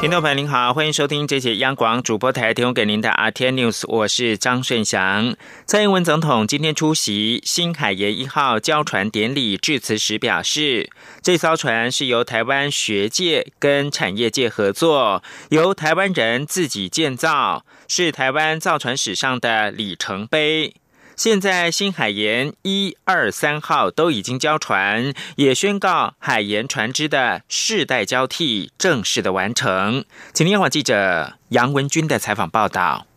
听众朋友您好，欢迎收听这节央广主播台提供给您的 RTI News，我是张顺祥。蔡英文总统今天出席新海盐一号交船典礼致辞时表示，这艘船是由台湾学界跟产业界合作，由台湾人自己建造，是台湾造船史上的里程碑。现在新海盐一二三号都已经交船，也宣告海盐船只的世代交替正式的完成。请听网记者杨文军的采访报道。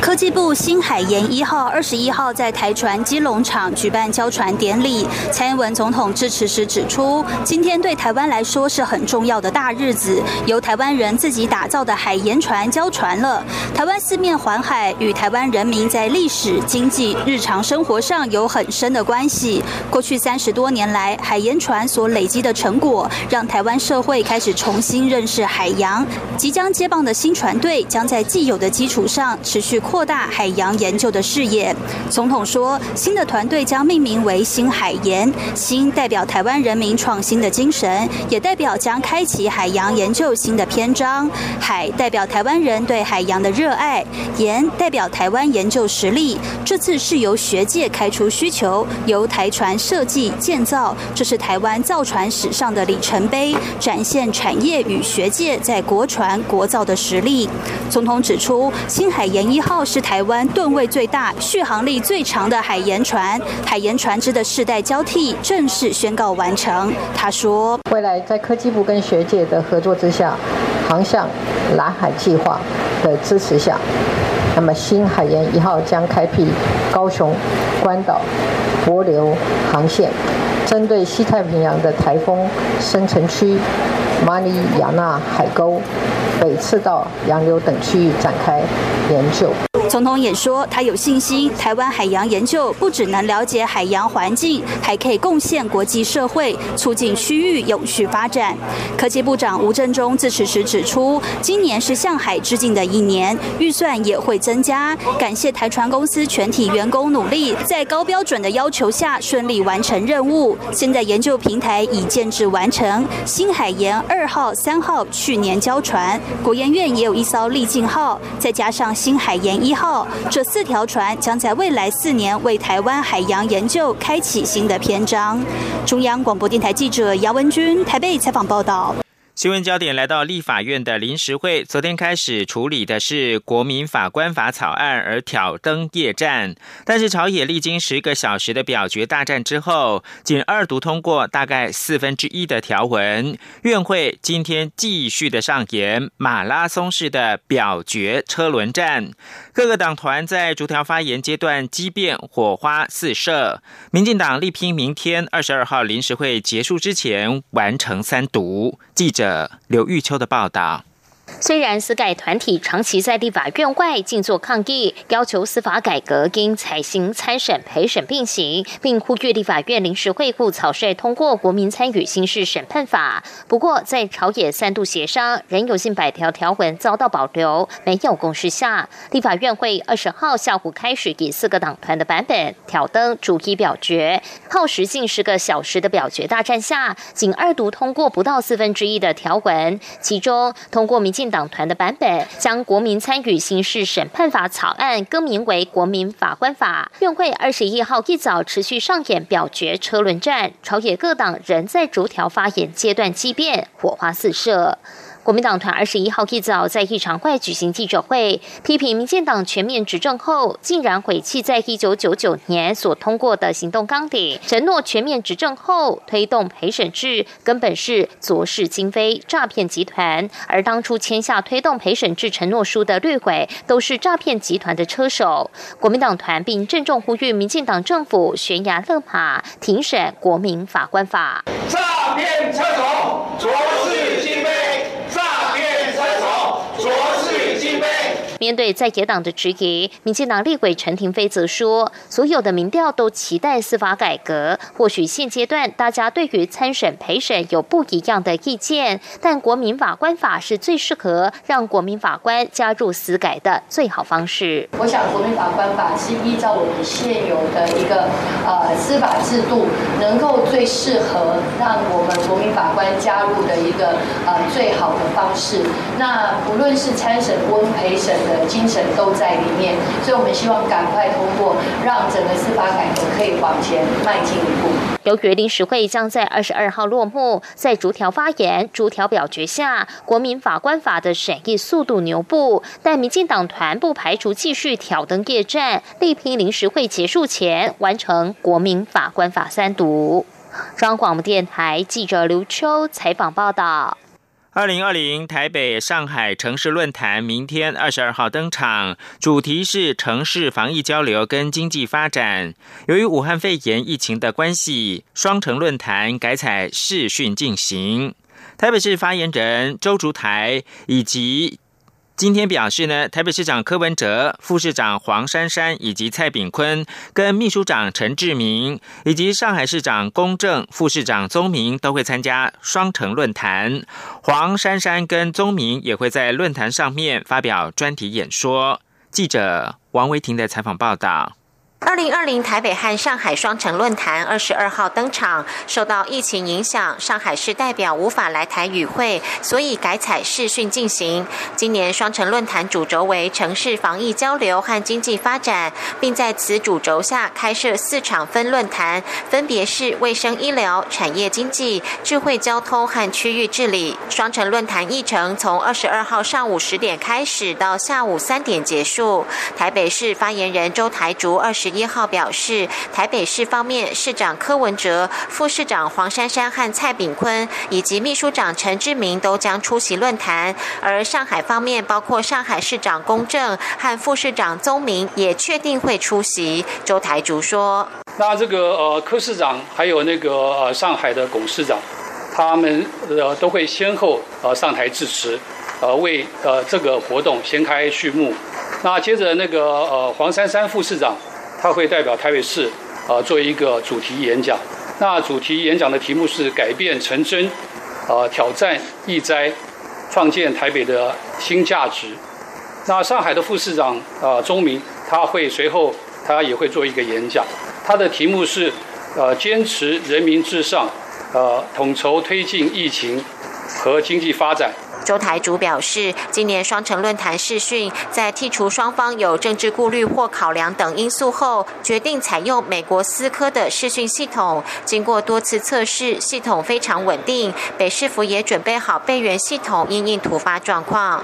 科技部新海盐一号、二十一号在台船基隆厂举办交船典礼。蔡英文总统致辞时指出，今天对台湾来说是很重要的大日子，由台湾人自己打造的海盐船交船了。台湾四面环海，与台湾人民在历史、经济、日常生活上有很深的关系。过去三十多年来，海盐船所累积的成果，让台湾社会开始重新认识海洋。即将接棒的新船队，将在既有的基础上持续。扩大海洋研究的视野。总统说，新的团队将命名为“新海研”，新代表台湾人民创新的精神，也代表将开启海洋研究新的篇章。海代表台湾人对海洋的热爱，研代表台湾研究实力。这次是由学界开出需求，由台船设计建造，这是台湾造船史上的里程碑，展现产业与学界在国船国造的实力。总统指出，新海研一号。是台湾吨位最大、续航力最长的海盐船，海盐船只的世代交替正式宣告完成。他说：“未来在科技部跟学界的合作之下，航向蓝海计划的支持下，那么新海盐一号将开辟高雄、关岛、帛琉航线，针对西太平洋的台风生成区、马里亚纳海沟。”北赤道、洋流等区域展开研究。总统也说，他有信心，台湾海洋研究不只能了解海洋环境，还可以贡献国际社会，促进区域永续发展。科技部长吴振中致辞时指出，今年是向海致敬的一年，预算也会增加。感谢台船公司全体员工努力，在高标准的要求下顺利完成任务。现在研究平台已建制完成，新海盐二号、三号去年交船。国研院也有一艘丽境号，再加上新海盐一号，这四条船将在未来四年为台湾海洋研究开启新的篇章。中央广播电台记者杨文君台北采访报道。新闻焦点来到立法院的临时会，昨天开始处理的是国民法官法草案，而挑灯夜战。但是朝野历经十个小时的表决大战之后，仅二读通过大概四分之一的条文。院会今天继续的上演马拉松式的表决车轮战，各个党团在逐条发言阶段激辩，火花四射。民进党力拼明天二十二号临时会结束之前完成三读。记者。刘玉秋的报道。虽然司改团体长期在立法院外静坐抗议，要求司法改革应采行参审陪审并行，并呼吁立法院临时会晤草率通过国民参与刑事审判法。不过，在朝野三度协商，仍有近百条条文遭到保留，没有共识下，立法院会二十号下午开始以四个党团的版本挑灯逐一表决，耗时近十个小时的表决大战下，仅二读通过不到四分之一的条文，其中通过民进。党团的版本将《国民参与刑事审判法》草案更名为《国民法官法》。院会二十一号一早持续上演表决车轮战，朝野各党仍在逐条发言阶段激辩，火花四射。国民党团二十一号一早在议场外举行记者会，批评民进党全面执政后，竟然毁弃在一九九九年所通过的行动纲领，承诺全面执政后推动陪审制，根本是左氏金飞诈骗集团。而当初签下推动陪审制承诺书的绿委，都是诈骗集团的车手。国民党团并郑重呼吁民进党政府悬崖勒马，停审国民法官法。诈骗车手，左氏金飞。面对在野党的质疑，民进党立委陈廷飞则说，所有的民调都期待司法改革，或许现阶段大家对于参审陪审有不一样的意见，但国民法官法是最适合让国民法官加入司改的最好方式。我想，国民法官法是依照我们现有的一个呃司法制度，能够最适合让我们国民法官加入的一个呃最好的方式。那不论是参审、温陪审的精神都在里面，所以我们希望赶快通过，让整个司法改革可以往前迈进一步。由于临时会将在二十二号落幕，在逐条发言、逐条表决下，国民法官法的审议速度牛步，但民进党团不排除继续挑灯夜战，力拼临时会结束前完成国民法官法三读。中央广播电台记者刘秋采访报道。二零二零台北上海城市论坛明天二十二号登场，主题是城市防疫交流跟经济发展。由于武汉肺炎疫情的关系，双城论坛改采视讯进行。台北市发言人周竹台以及。今天表示呢，台北市长柯文哲、副市长黄珊珊以及蔡炳坤，跟秘书长陈志明，以及上海市长龚正、副市长宗明都会参加双城论坛。黄珊珊跟宗明也会在论坛上面发表专题演说。记者王维婷的采访报道。二零二零台北和上海双城论坛二十二号登场。受到疫情影响，上海市代表无法来台与会，所以改采视讯进行。今年双城论坛主轴为城市防疫交流和经济发展，并在此主轴下开设四场分论坛，分别是卫生医疗、产业经济、智慧交通和区域治理。双城论坛议程从二十二号上午十点开始，到下午三点结束。台北市发言人周台竹二十。一号表示，台北市方面市长柯文哲、副市长黄珊珊和蔡炳坤以及秘书长陈志明都将出席论坛，而上海方面包括上海市长龚正和副市长宗明也确定会出席。周台竹说：“那这个呃柯市长还有那个呃上海的龚市长，他们呃都会先后呃上台致辞，呃为呃这个活动掀开序幕。那接着那个呃黄珊珊副市长。”他会代表台北市，啊，做一个主题演讲。那主题演讲的题目是“改变成真，啊，挑战易灾，创建台北的新价值”。那上海的副市长啊，钟明，他会随后他也会做一个演讲。他的题目是“呃，坚持人民至上，呃，统筹推进疫情和经济发展”。周台主表示，今年双城论坛视讯，在剔除双方有政治顾虑或考量等因素后，决定采用美国思科的视讯系统。经过多次测试，系统非常稳定。北市府也准备好备援系统，应应突发状况。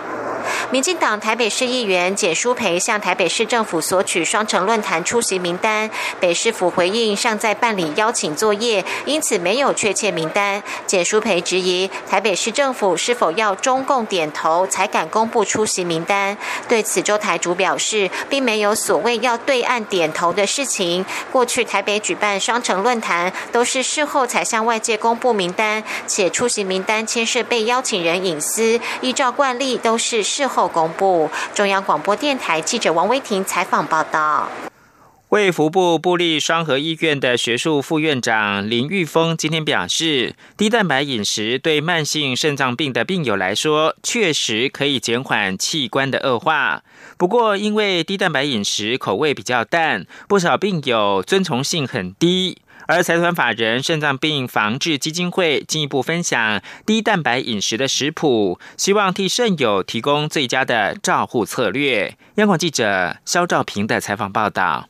民进党台北市议员简书培向台北市政府索取双城论坛出席名单，北市府回应尚在办理邀请作业，因此没有确切名单。简书培质疑台北市政府是否要中共点头才敢公布出席名单？对此，周台主表示，并没有所谓要对岸点头的事情。过去台北举办双城论坛，都是事后才向外界公布名单，且出席名单牵涉被邀请人隐私，依照惯例都是事后公布。中央广播电台记者王威婷采访报道。卫福部布利双河医院的学术副院长林玉峰今天表示，低蛋白饮食对慢性肾脏病的病友来说，确实可以减缓器官的恶化。不过，因为低蛋白饮食口味比较淡，不少病友遵从性很低。而财团法人肾脏病防治基金会进一步分享低蛋白饮食的食谱，希望替肾友提供最佳的照护策略。央广记者肖兆平的采访报道。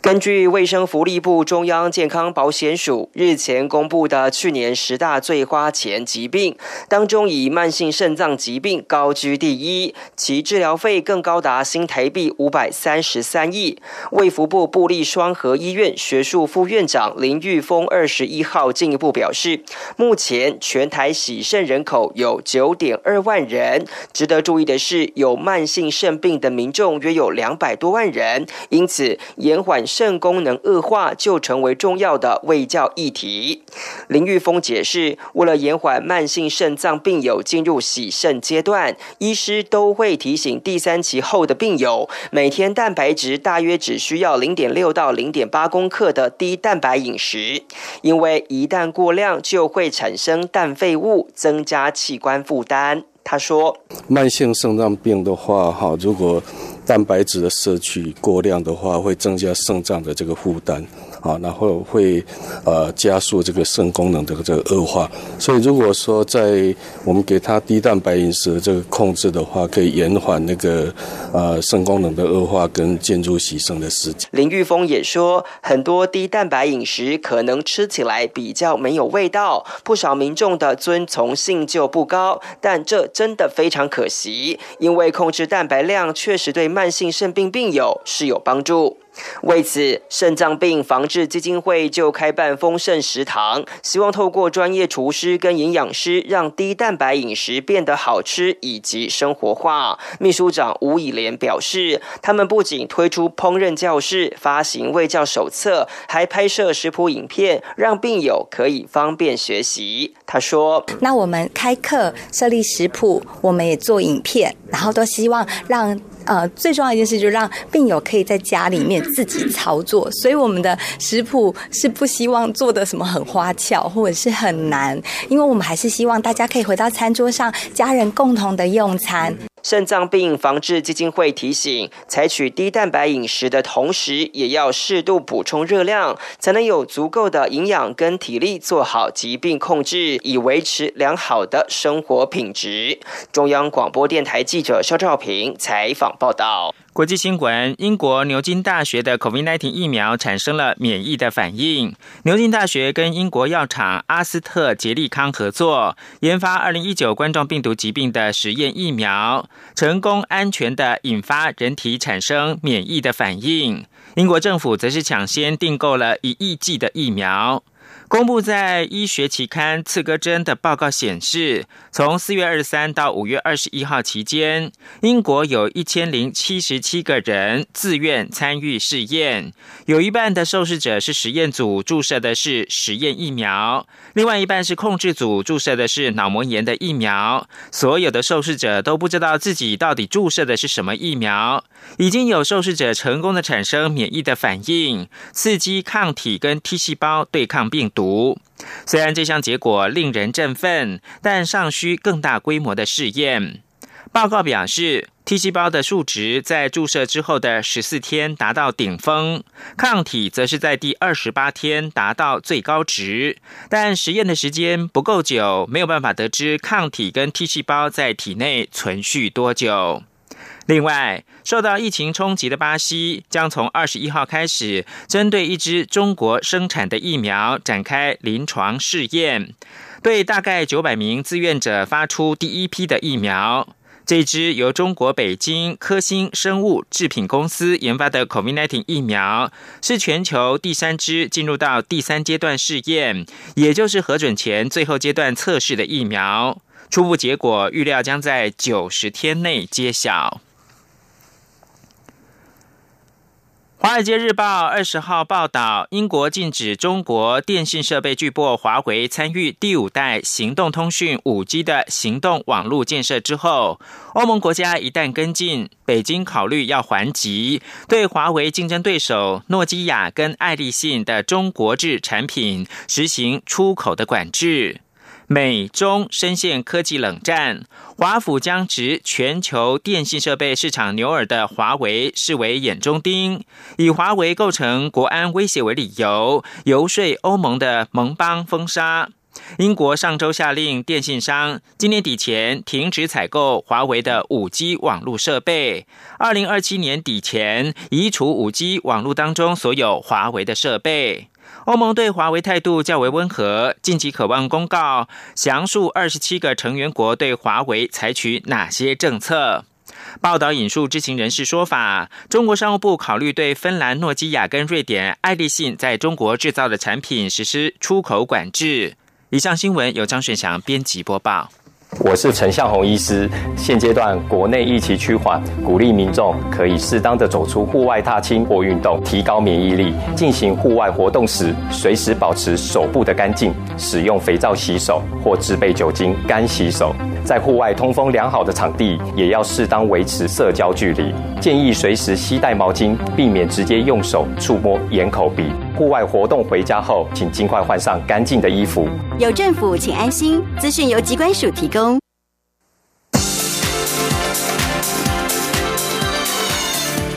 根据卫生福利部中央健康保险署日前公布的去年十大最花钱疾病当中，以慢性肾脏疾病高居第一，其治疗费更高达新台币五百三十三亿。卫福部布利双河医院学术副院长林玉峰二十一号进一步表示，目前全台洗肾人口有九点二万人，值得注意的是，有慢性肾病的民众约有两百多万人，因此延缓。肾功能恶化就成为重要的卫教议题。林玉峰解释，为了延缓慢性肾脏病友进入洗肾阶段，医师都会提醒第三期后的病友，每天蛋白质大约只需要零点六到零点八公克的低蛋白饮食，因为一旦过量就会产生氮废物，增加器官负担。他说：“慢性肾脏病的话，哈，如果蛋白质的摄取过量的话，会增加肾脏的这个负担。”啊，然后会呃加速这个肾功能的这个恶化，所以如果说在我们给他低蛋白饮食这个控制的话，可以延缓那个呃肾功能的恶化跟进入洗肾的时间。林玉峰也说，很多低蛋白饮食可能吃起来比较没有味道，不少民众的遵从性就不高，但这真的非常可惜，因为控制蛋白量确实对慢性肾病病友是有帮助。为此，肾脏病防治基金会就开办丰盛食堂，希望透过专业厨师跟营养师，让低蛋白饮食变得好吃以及生活化。秘书长吴以莲表示，他们不仅推出烹饪教室、发行卫教手册，还拍摄食谱影片，让病友可以方便学习。他说：“那我们开课设立食谱，我们也做影片，然后都希望让。”呃，最重要一件事就是让病友可以在家里面自己操作，所以我们的食谱是不希望做的什么很花俏或者是很难，因为我们还是希望大家可以回到餐桌上，家人共同的用餐。肾脏病防治基金会提醒，采取低蛋白饮食的同时，也要适度补充热量，才能有足够的营养跟体力做好疾病控制，以维持良好的生活品质。中央广播电台记者肖兆平采访报道。国际新闻：英国牛津大学的 COVID-19 疫苗产生了免疫的反应。牛津大学跟英国药厂阿斯特捷利康合作，研发2019冠状病毒疾病的实验疫苗，成功安全的引发人体产生免疫的反应。英国政府则是抢先订购了一亿剂的疫苗。公布在医学期刊《刺格针》的报告显示，从四月二十三到五月二十一号期间，英国有一千零七十七个人自愿参与试验，有一半的受试者是实验组注射的是实验疫苗，另外一半是控制组注射的是脑膜炎的疫苗。所有的受试者都不知道自己到底注射的是什么疫苗。已经有受试者成功的产生免疫的反应，刺激抗体跟 T 细胞对抗病毒。毒虽然这项结果令人振奋，但尚需更大规模的试验。报告表示，T 细胞的数值在注射之后的十四天达到顶峰，抗体则是在第二十八天达到最高值。但实验的时间不够久，没有办法得知抗体跟 T 细胞在体内存续多久。另外，受到疫情冲击的巴西将从二十一号开始，针对一支中国生产的疫苗展开临床试验，对大概九百名自愿者发出第一批的疫苗。这支由中国北京科兴生物制品公司研发的 COVID-19 疫苗，是全球第三支进入到第三阶段试验，也就是核准前最后阶段测试的疫苗。初步结果预料将在九十天内揭晓。《华尔街日报》二十号报道，英国禁止中国电信设备巨擘华为参与第五代行动通讯五 G 的行动网络建设之后，欧盟国家一旦跟进，北京考虑要还击，对华为竞争对手诺基亚跟爱立信的中国制产品实行出口的管制。美中深陷科技冷战，华府将值全球电信设备市场牛耳的华为视为眼中钉，以华为构成国安威胁为理由，游说欧盟的盟邦封杀。英国上周下令电信商今年底前停止采购华为的五 G 网络设备，二零二七年底前移除五 G 网络当中所有华为的设备。欧盟对华为态度较为温和，近期渴望公告详述二十七个成员国对华为采取哪些政策。报道引述知情人士说法，中国商务部考虑对芬兰诺基亚跟瑞典爱立信在中国制造的产品实施出口管制。以上新闻由张顺祥编辑播报。我是陈向红医师。现阶段国内疫情趋缓，鼓励民众可以适当的走出户外踏青或运动，提高免疫力。进行户外活动时，随时保持手部的干净，使用肥皂洗手或制备酒精干洗手。在户外通风良好的场地，也要适当维持社交距离。建议随时携带毛巾，避免直接用手触摸眼、口、鼻。户外活动回家后，请尽快换上干净的衣服。有政府，请安心。资讯由机关署提供。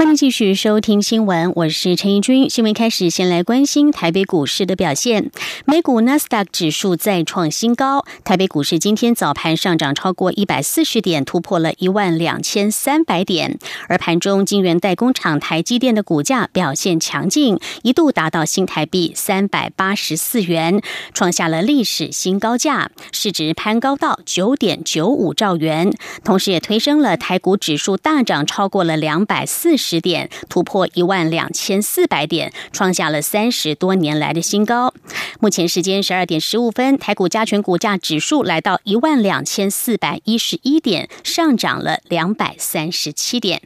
欢迎继续收听新闻，我是陈怡君。新闻开始，先来关心台北股市的表现。美股纳斯达克指数再创新高，台北股市今天早盘上涨超过一百四十点，突破了一万两千三百点。而盘中晶圆代工厂台积电的股价表现强劲，一度达到新台币三百八十四元，创下了历史新高价，市值攀高到九点九五兆元，同时也推升了台股指数大涨超过了两百四十。十点突破一万两千四百点，创下了三十多年来的新高。目前时间十二点十五分，台股加权股价指数来到一万两千四百一十一点，上涨了两百三十七点。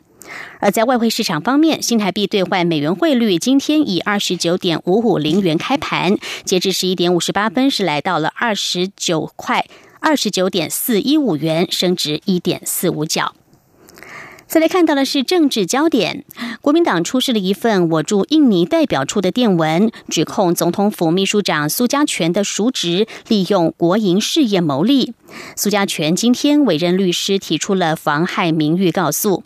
而在外汇市场方面，新台币兑换美元汇率今天以二十九点五五零元开盘，截至十一点五十八分是来到了二十九块二十九点四一五元，升值一点四五角。再来看到的是政治焦点，国民党出示了一份我驻印尼代表处的电文，指控总统府秘书长苏家全的叔侄利用国营事业牟利。苏家全今天委任律师提出了妨害名誉告诉。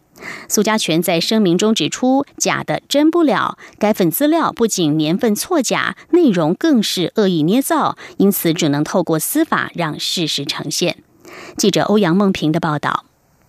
苏家全在声明中指出，假的真不了，该份资料不仅年份错假，内容更是恶意捏造，因此只能透过司法让事实呈现。记者欧阳梦平的报道。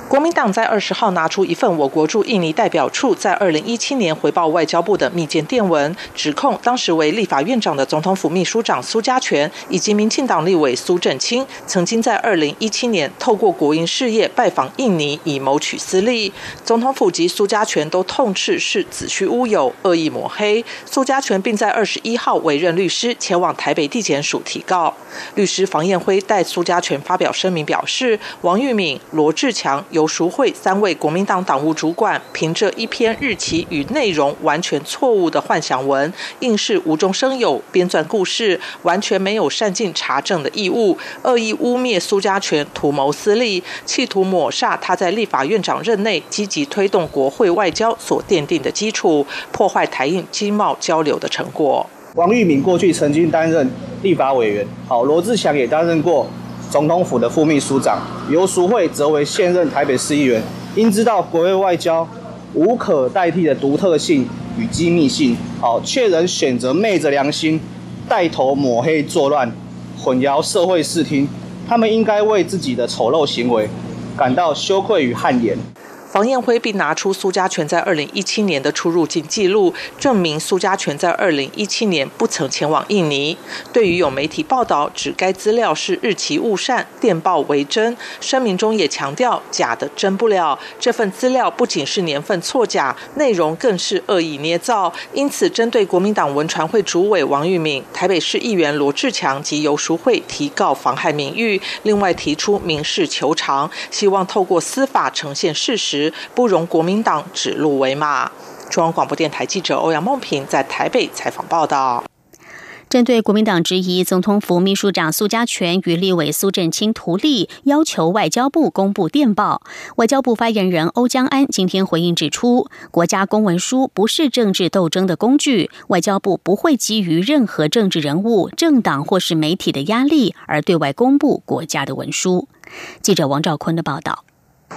国民党在二十号拿出一份我国驻印尼代表处在二零一七年回报外交部的密件电文，指控当时为立法院长的总统府秘书长苏家全以及民进党立委苏振清，曾经在二零一七年透过国营事业拜访印尼，以谋取私利。总统府及苏家全都痛斥是子虚乌有、恶意抹黑。苏家全并在二十一号委任律师前往台北地检署提告。律师房彦辉代苏家全发表声明表示，王玉敏、罗志强。游淑慧三位国民党党务主管，凭着一篇日期与内容完全错误的幻想文，硬是无中生有编撰故事，完全没有善尽查证的义务，恶意污蔑苏家全图谋私利，企图抹煞他在立法院长任内积极推动国会外交所奠定的基础，破坏台印经贸交流的成果。王玉敏过去曾经担任立法委员，好，罗志祥也担任过。总统府的副秘书长游淑慧则为现任台北市议员，应知道国会外交无可代替的独特性与机密性，好，却仍选择昧着良心带头抹黑作乱，混淆社会视听，他们应该为自己的丑陋行为感到羞愧与汗颜。房彦辉并拿出苏家全在二零一七年的出入境记录，证明苏家全在二零一七年不曾前往印尼。对于有媒体报道指该资料是日期误删、电报为真，声明中也强调假的真不了。这份资料不仅是年份错假，内容更是恶意捏造。因此，针对国民党文传会主委王玉敏、台北市议员罗志强及游淑慧提告妨害名誉，另外提出民事求偿，希望透过司法呈现事实。不容国民党指鹿为马。中央广播电台记者欧阳梦平在台北采访报道。针对国民党质疑总统府秘书长苏家全与立委苏振清图利，要求外交部公布电报，外交部发言人欧江安今天回应指出，国家公文书不是政治斗争的工具，外交部不会基于任何政治人物、政党或是媒体的压力而对外公布国家的文书。记者王兆坤的报道。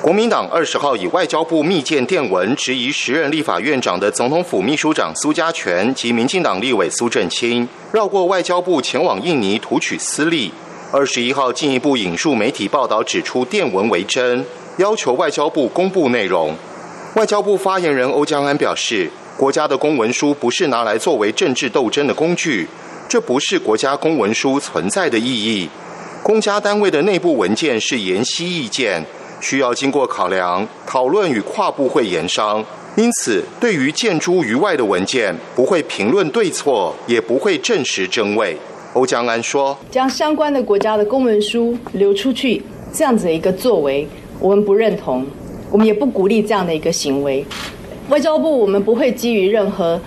国民党二十号以外交部密件电文质疑时任立法院长的总统府秘书长苏家全及民进党立委苏振清绕过外交部前往印尼图取私利。二十一号进一步引述媒体报道指出电文为真，要求外交部公布内容。外交部发言人欧江安表示，国家的公文书不是拿来作为政治斗争的工具，这不是国家公文书存在的意义。公家单位的内部文件是言析意见。需要经过考量、讨论与跨部会研商。因此，对于建诸于外的文件，不会评论对错，也不会证实真伪。欧江安说：“将相关的国家的公文书流出去，这样子的一个作为，我们不认同，我们也不鼓励这样的一个行为。外交部我们不会基于任何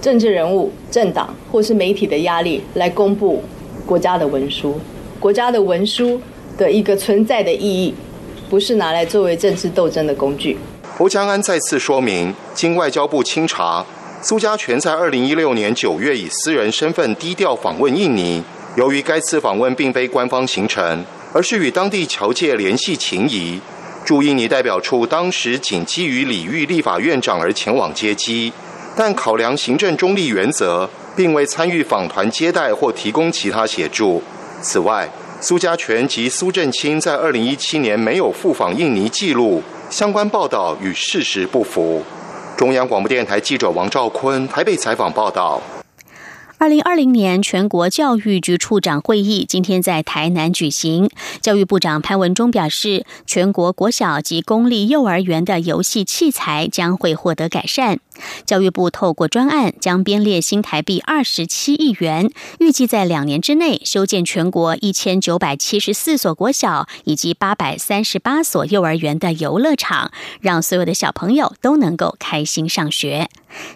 政治人物、政党或是媒体的压力来公布国家的文书。国家的文书的一个存在的意义，不是拿来作为政治斗争的工具。”欧江安再次说明，经外交部清查。苏家全在二零一六年九月以私人身份低调访问印尼。由于该次访问并非官方行程，而是与当地侨界联系情谊，驻印尼代表处当时仅基于礼遇立法院长而前往接机，但考量行政中立原则，并未参与访团接待或提供其他协助。此外，苏家全及苏振清在二零一七年没有赴访印尼记录，相关报道与事实不符。中央广播电台记者王兆坤台北采访报道：二零二零年全国教育局处长会议今天在台南举行。教育部长潘文忠表示，全国国小及公立幼儿园的游戏器材将会获得改善。教育部透过专案，将编列新台币二十七亿元，预计在两年之内修建全国一千九百七十四所国小以及八百三十八所幼儿园的游乐场，让所有的小朋友都能够开心上学。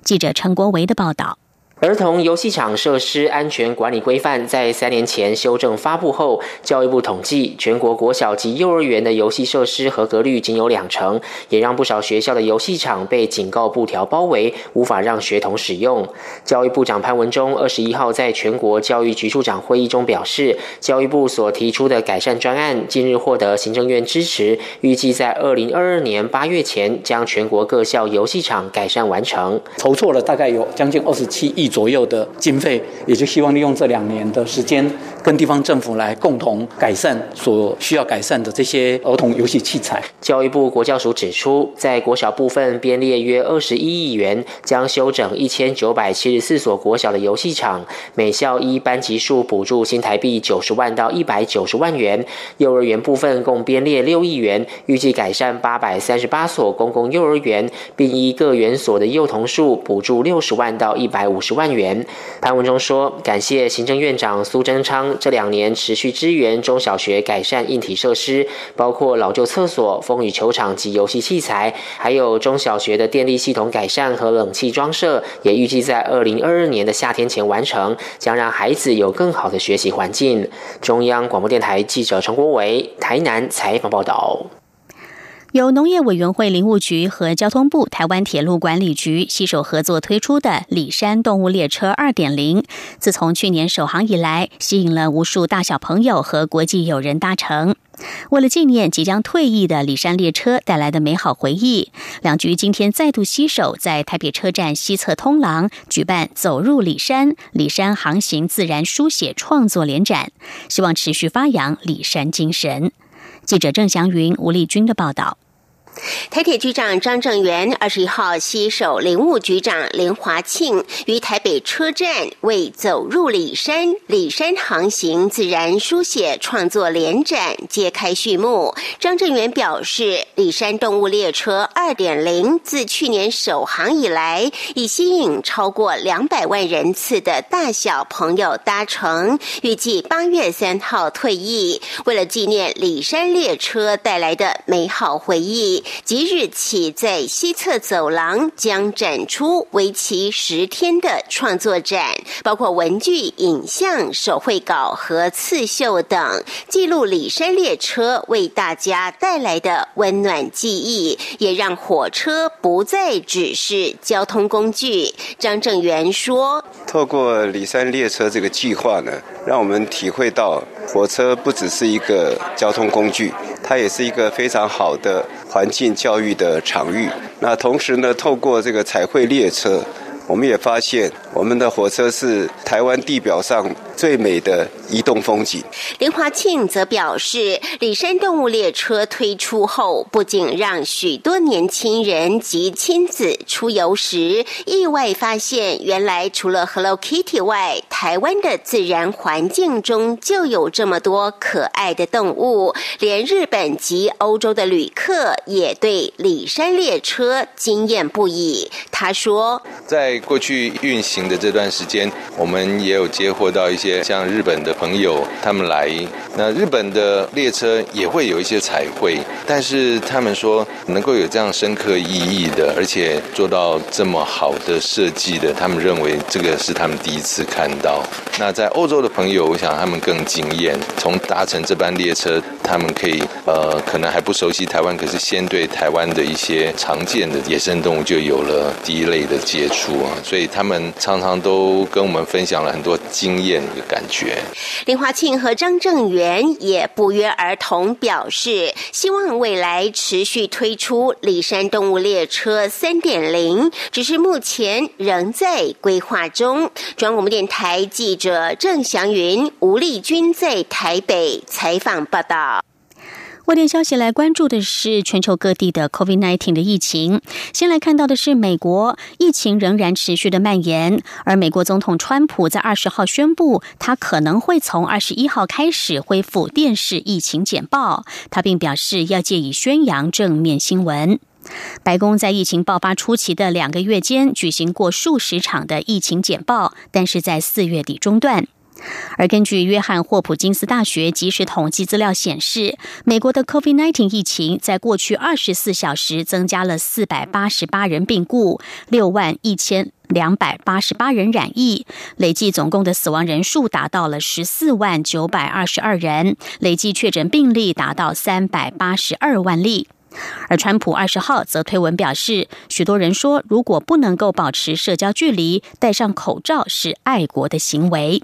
记者陈国维的报道。儿童游戏场设施安全管理规范在三年前修正发布后，教育部统计，全国国小及幼儿园的游戏设施合格率仅有两成，也让不少学校的游戏场被警告布条包围，无法让学童使用。教育部长潘文忠二十一号在全国教育局处长会议中表示，教育部所提出的改善专案近日获得行政院支持，预计在二零二二年八月前将全国各校游戏场改善完成。筹措了大概有将近二十七亿。左右的经费，也就希望利用这两年的时间，跟地方政府来共同改善所需要改善的这些儿童游戏器材。教育部国教署指出，在国小部分编列约二十一亿元，将修整一千九百七十四所国小的游戏场，每校一班级数补助新台币九十万到一百九十万元。幼儿园部分共编列六亿元，预计改善八百三十八所公共幼儿园，并依各园所的幼童数补助六十万到一百五十。万元，潘文忠说：“感谢行政院长苏贞昌这两年持续支援中小学改善硬体设施，包括老旧厕所、风雨球场及游戏器材，还有中小学的电力系统改善和冷气装设，也预计在二零二二年的夏天前完成，将让孩子有更好的学习环境。”中央广播电台记者陈国维台南采访报道。由农业委员会林务局和交通部台湾铁路管理局携手合作推出的里山动物列车二点零，自从去年首航以来，吸引了无数大小朋友和国际友人搭乘。为了纪念即将退役的里山列车带来的美好回忆，两局今天再度携手在台北车站西侧通廊举办“走入里山”里山航行自然书写创作联展，希望持续发扬里山精神。记者郑祥云、吴丽君的报道。台铁局长张正元二十一号携手林务局长林华庆于台北车站为走入里山、里山航行自然书写创作联展揭开序幕。张正元表示，里山动物列车二点零自去年首航以来，已吸引超过两百万人次的大小朋友搭乘，预计八月三号退役。为了纪念里山列车带来的美好回忆。即日起，在西侧走廊将展出为期十天的创作展，包括文具、影像、手绘稿和刺绣等，记录里山列车为大家带来的温暖记忆，也让火车不再只是交通工具。张正元说：“透过里山列车这个计划呢，让我们体会到火车不只是一个交通工具，它也是一个非常好的。”环境教育的场域。那同时呢，透过这个彩绘列车，我们也发现我们的火车是台湾地表上最美的移动风景。林华庆则表示，里山动物列车推出后，不仅让许多年轻人及亲子出游时意外发现，原来除了 Hello Kitty 外，台湾的自然环境中就有这么多可爱的动物，连日本及欧洲的旅客也对里山列车惊艳不已。他说，在过去运行的这段时间，我们也有接获到一些像日本的朋友他们来，那日本的列车也会有一些彩绘，但是他们说能够有这样深刻意义的，而且做到这么好的设计的，他们认为这个是他们第一次看到。那在欧洲的朋友，我想他们更惊艳，从搭乘这班列车，他们可以呃可能还不熟悉台湾，可是先对台湾的一些常见的野生动物就有了第一类的接触所以他们常常都跟我们分享了很多经验的感觉。林华庆和张正元也不约而同表示，希望未来持续推出里山动物列车三点零，只是目前仍在规划中。中央广播电台记者郑祥云、吴丽君在台北采访报道。外电消息来关注的是全球各地的 COVID-19 的疫情。先来看到的是美国疫情仍然持续的蔓延，而美国总统川普在二十号宣布，他可能会从二十一号开始恢复电视疫情简报。他并表示要借以宣扬正面新闻。白宫在疫情爆发初期的两个月间举行过数十场的疫情简报，但是在四月底中断。而根据约翰霍普金斯大学及时统计资料显示，美国的 COVID-19 疫情在过去二十四小时增加了四百八十八人病故，六万一千两百八十八人染疫，累计总共的死亡人数达到了十四万九百二十二人，累计确诊病例达到三百八十二万例。而川普二十号则推文表示，许多人说，如果不能够保持社交距离，戴上口罩是爱国的行为。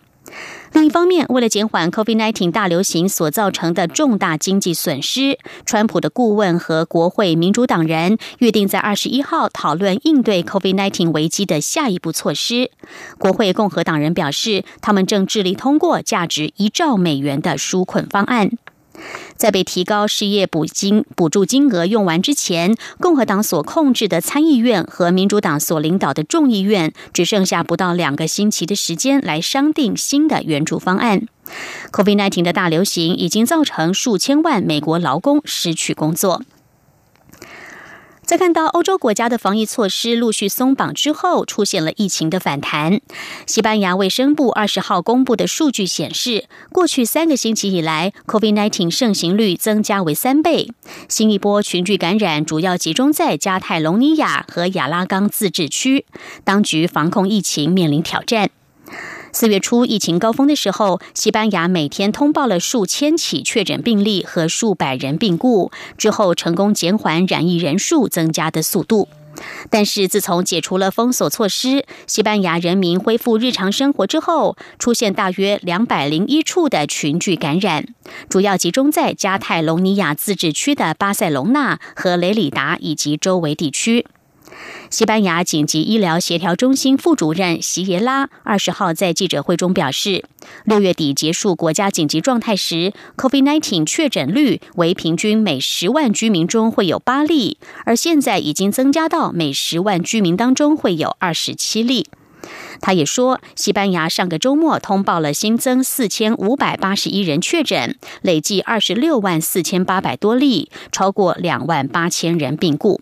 另一方面，为了减缓 COVID-19 大流行所造成的重大经济损失，川普的顾问和国会民主党人约定在二十一号讨论应对 COVID-19 危机的下一步措施。国会共和党人表示，他们正致力通过价值一兆美元的纾困方案。在被提高失业补金补助金额用完之前，共和党所控制的参议院和民主党所领导的众议院只剩下不到两个星期的时间来商定新的援助方案。COVID-19 的大流行已经造成数千万美国劳工失去工作。在看到欧洲国家的防疫措施陆续松绑之后，出现了疫情的反弹。西班牙卫生部二十号公布的数据显示，过去三个星期以来，COVID-19 盛行率增加为三倍。新一波群聚感染主要集中在加泰隆尼亚和亚拉冈自治区，当局防控疫情面临挑战。四月初疫情高峰的时候，西班牙每天通报了数千起确诊病例和数百人病故，之后成功减缓染疫人数增加的速度。但是自从解除了封锁措施，西班牙人民恢复日常生活之后，出现大约两百零一处的群聚感染，主要集中在加泰隆尼亚自治区的巴塞隆纳和雷里达以及周围地区。西班牙紧急医疗协调中心副主任席耶拉二十号在记者会中表示，六月底结束国家紧急状态时，COVID-19 确诊率为平均每十万居民中会有八例，而现在已经增加到每十万居民当中会有二十七例。他也说，西班牙上个周末通报了新增四千五百八十一人确诊，累计二十六万四千八百多例，超过两万八千人病故。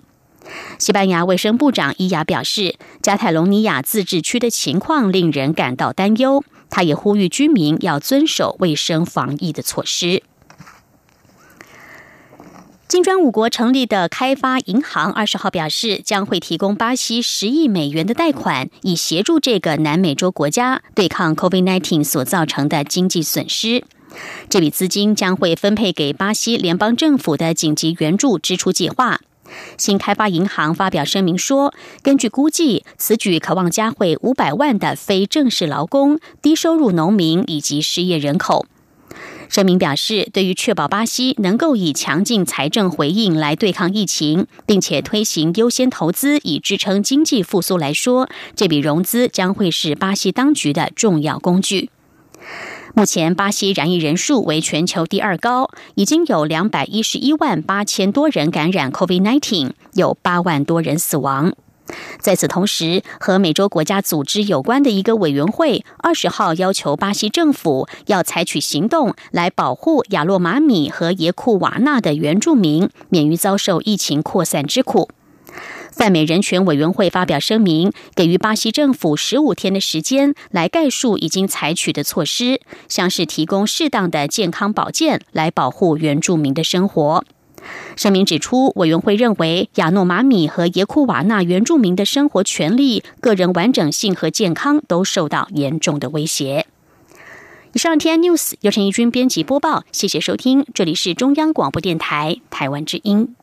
西班牙卫生部长伊亚表示，加泰隆尼亚自治区的情况令人感到担忧。他也呼吁居民要遵守卫生防疫的措施。金砖五国成立的开发银行二十号表示，将会提供巴西十亿美元的贷款，以协助这个南美洲国家对抗 COVID-19 所造成的经济损失。这笔资金将会分配给巴西联邦政府的紧急援助支出计划。新开发银行发表声明说，根据估计，此举渴望加惠五百万的非正式劳工、低收入农民以及失业人口。声明表示，对于确保巴西能够以强劲财政回应来对抗疫情，并且推行优先投资以支撑经济复苏来说，这笔融资将会是巴西当局的重要工具。目前，巴西染疫人数为全球第二高，已经有两百一十一万八千多人感染 COVID-19，有八万多人死亡。在此同时，和美洲国家组织有关的一个委员会二十号要求巴西政府要采取行动来保护亚洛马米和耶库瓦纳的原住民免于遭受疫情扩散之苦。泛美人权委员会发表声明，给予巴西政府十五天的时间来概述已经采取的措施，像是提供适当的健康保健来保护原住民的生活。声明指出，委员会认为亚诺马米和耶库瓦纳原住民的生活权利、个人完整性和健康都受到严重的威胁。以上 T N News 由陈义军编辑播报，谢谢收听，这里是中央广播电台台湾之音。